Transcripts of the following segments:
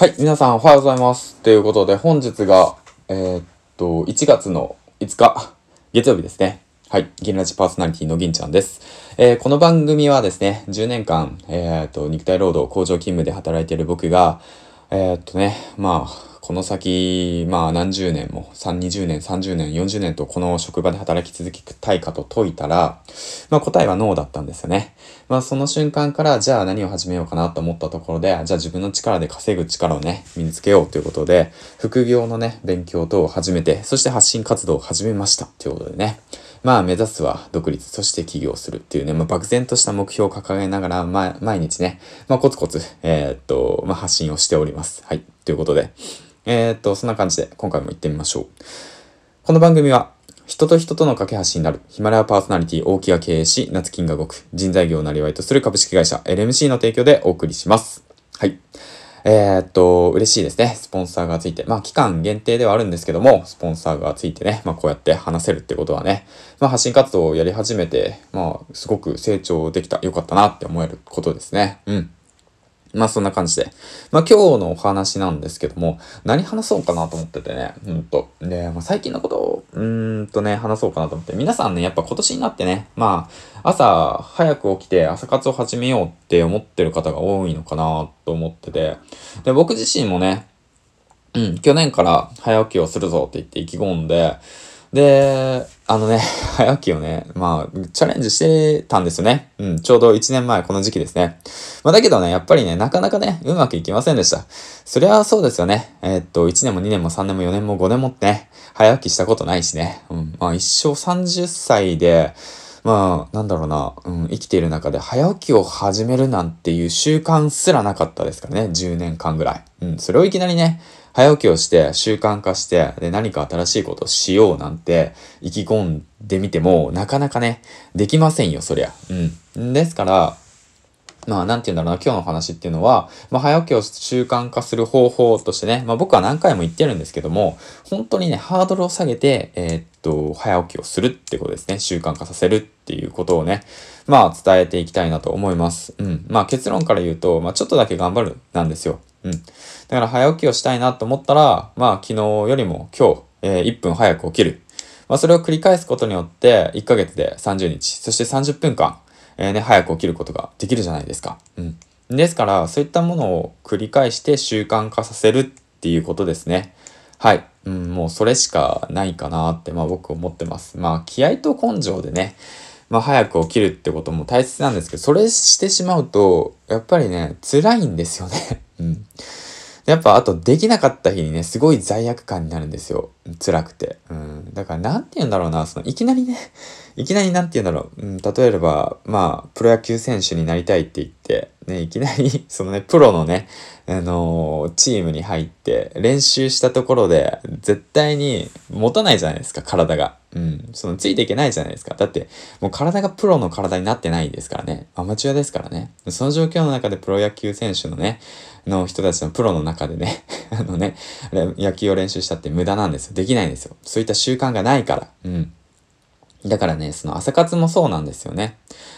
はい、皆さんおはようございます。ということで、本日が、えーっと、1月の5日、月曜日ですね。はい、銀ラジパーソナリティの銀ちゃんです。えーこの番組はですね、10年間、えーっと、肉体労働工場勤務で働いている僕が、えっとね、まあ、この先、まあ何十年も、3、20年、30年、40年とこの職場で働き続けたいかと解いたら、まあ答えはノーだったんですよね。まあその瞬間から、じゃあ何を始めようかなと思ったところで、じゃあ自分の力で稼ぐ力をね、身につけようということで、副業のね、勉強等を始めて、そして発信活動を始めましたということでね。まあ目指すは独立、そして起業するっていうね、まあ漠然とした目標を掲げながら、まあ毎日ね、まあコツコツ、えーっと、まあ発信をしております。はい。ということで、えーっと、そんな感じで今回も行ってみましょう。この番組は、人と人との架け橋になる、ヒマラヤパーソナリティ大木が経営し、夏金が動く、人材業をなりわいとする株式会社 LMC の提供でお送りします。はい。えーっと、嬉しいですね。スポンサーがついて。まあ、期間限定ではあるんですけども、スポンサーがついてね、まあ、こうやって話せるってことはね、まあ、発信活動をやり始めて、まあ、すごく成長できた、よかったなって思えることですね。うん。まあそんな感じで。まあ今日のお話なんですけども、何話そうかなと思っててね、うんと。で、まあ最近のことを、うんとね、話そうかなと思って。皆さんね、やっぱ今年になってね、まあ朝早く起きて朝活を始めようって思ってる方が多いのかなと思ってて。で、僕自身もね、うん、去年から早起きをするぞって言って意気込んで、で、あのね、早起きをね、まあ、チャレンジしてたんですよね。うん、ちょうど1年前この時期ですね。まあ、だけどね、やっぱりね、なかなかね、うまくいきませんでした。そりゃそうですよね。えーっと、1年も2年も3年も4年も5年もってね、早起きしたことないしね。うん、まあ、一生30歳で、まあ、なんだろうな、うん、生きている中で早起きを始めるなんていう習慣すらなかったですからね、10年間ぐらい。うん、それをいきなりね、早起きをして習慣化して、で、何か新しいことをしようなんて意気込んでみても、なかなかね、できませんよ、そりゃ。うん。ですから、まあ、なんて言うんだろうな、今日の話っていうのは、まあ、早起きを習慣化する方法としてね、まあ、僕は何回も言ってるんですけども、本当にね、ハードルを下げて、えーっと、早起きをするってことですね。習慣化させるっていうことをね、まあ、伝えていきたいなと思います。うん。まあ、結論から言うと、まあ、ちょっとだけ頑張るなんですよ。うん。だから、早起きをしたいなと思ったら、まあ、昨日よりも今日、えー1分早く起きる。まあ、それを繰り返すことによって、1ヶ月で30日、そして30分間、えーね、早く起きることができるじゃないですか。うん。ですから、そういったものを繰り返して習慣化させるっていうことですね。はい。うん、もうそれしかないかなって、まあ僕思ってます。まあ気合と根性でね、まあ早く起きるってことも大切なんですけど、それしてしまうと、やっぱりね、辛いんですよね。うん。やっぱ、あと、できなかった日にね、すごい罪悪感になるんですよ。辛くて。うん。だから、なんて言うんだろうな、その、いきなりね、いきなりなんて言うんだろう。うん、例えば、まあ、プロ野球選手になりたいって言って、ね、いきなり、そのね、プロのね、あのーチームに入って、練習したところで、絶対に持たないじゃないですか、体が。うん。その、ついていけないじゃないですか。だって、もう体がプロの体になってないですからね。アマチュアですからね。その状況の中でプロ野球選手のね、の人たちのプロの中でね、あのね、野球を練習したって無駄なんですよ。できないんですよ。そういった習慣がないから。うん。だからね、その朝活もそうなんですよね。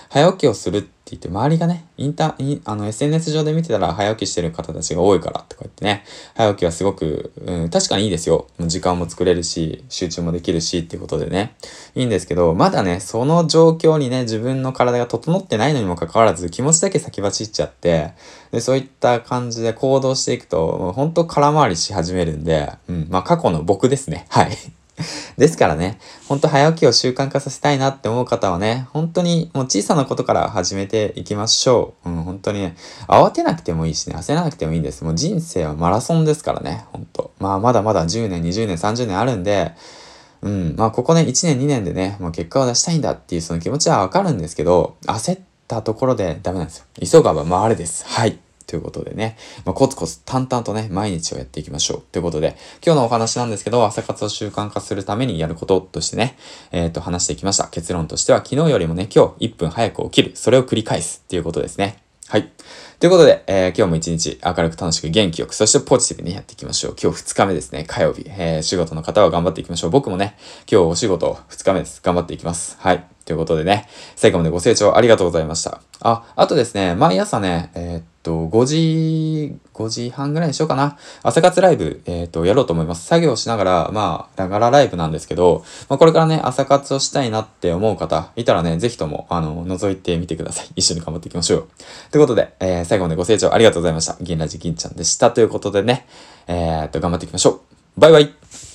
早起きをするって言って、周りがね、インター、インあの、SNS 上で見てたら早起きしてる方たちが多いからとか言ってね、早起きはすごく、うん、確かにいいですよ。時間も作れるし、集中もできるしっていうことでね、いいんですけど、まだね、その状況にね、自分の体が整ってないのにもかかわらず、気持ちだけ先走っちゃって、で、そういった感じで行動していくと、もう本当空回りし始めるんで、うん、まあ過去の僕ですね。はい。ですからね、ほんと早起きを習慣化させたいなって思う方はね、本当にもう小さなことから始めていきましょう。うん、本当にね、慌てなくてもいいしね、焦らなくてもいいんです。もう人生はマラソンですからね、本当まあまだまだ10年、20年、30年あるんで、うん、まあここね、1年、2年でね、もう結果を出したいんだっていうその気持ちはわかるんですけど、焦ったところでダメなんですよ。急がば回れです。はい。ということでね、まあ、コツコツ淡々とね、毎日をやっていきましょう。ということで、今日のお話なんですけど、朝活を習慣化するためにやることとしてね、えっ、と、話していきました。結論としては、昨日よりもね、今日1分早く起きる。それを繰り返すっていうことですね。はい。ということで、えー今日も一日明るく楽しく元気よく、そしてポジティブにやっていきましょう。今日2日目ですね、火曜日。えー仕事の方は頑張っていきましょう。僕もね、今日お仕事2日目です。頑張っていきます。はい。ということでね、最後までご清聴ありがとうございました。あ、あとですね、毎朝ね、えーっっと、5時、5時半ぐらいにしようかな。朝活ライブ、えっ、と、やろうと思います。作業しながら、まあ、ながらライブなんですけど、まあ、これからね、朝活をしたいなって思う方、いたらね、ぜひとも、あの、覗いてみてください。一緒に頑張っていきましょう。ということで、えー、最後までご清聴ありがとうございました。銀ラジ銀ちゃんでした。ということでね、えー、っと、頑張っていきましょう。バイバイ